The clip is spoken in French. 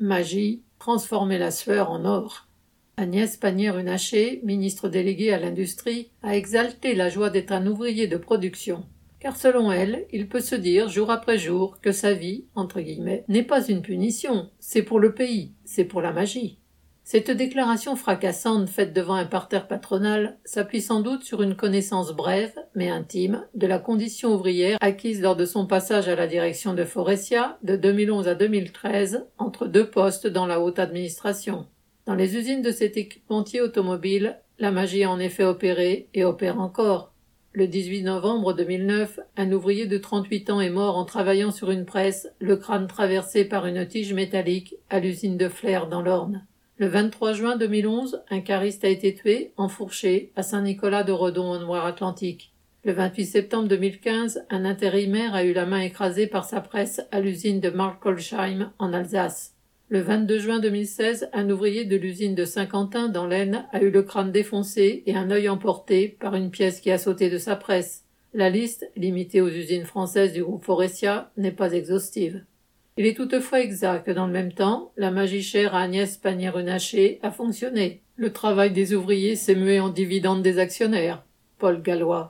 magie, transformer la sueur en or. Agnès Pannier-Runacher, ministre déléguée à l'industrie, a exalté la joie d'être un ouvrier de production. Car selon elle, il peut se dire jour après jour que sa vie, n'est pas une punition, c'est pour le pays, c'est pour la magie. Cette déclaration fracassante faite devant un parterre patronal s'appuie sans doute sur une connaissance brève, mais intime, de la condition ouvrière acquise lors de son passage à la direction de Forestia de 2011 à 2013 entre deux postes dans la haute administration. Dans les usines de cet équipementier automobile, la magie a en effet opéré et opère encore. Le 18 novembre 2009, un ouvrier de 38 ans est mort en travaillant sur une presse, le crâne traversé par une tige métallique à l'usine de Flair dans l'Orne. Le 23 juin 2011, un cariste a été tué, enfourché, à Saint-Nicolas de Redon en Noire-Atlantique. Le 28 septembre 2015, un intérimaire a eu la main écrasée par sa presse à l'usine de Markolsheim en Alsace. Le 22 juin 2016, un ouvrier de l'usine de Saint-Quentin dans l'Aisne a eu le crâne défoncé et un œil emporté par une pièce qui a sauté de sa presse. La liste, limitée aux usines françaises du groupe Forestia, n'est pas exhaustive. Il est toutefois exact que dans le même temps, la magie chère à Agnès Pannier-Runacher a fonctionné. Le travail des ouvriers s'est mué en dividendes des actionnaires. Paul Gallois.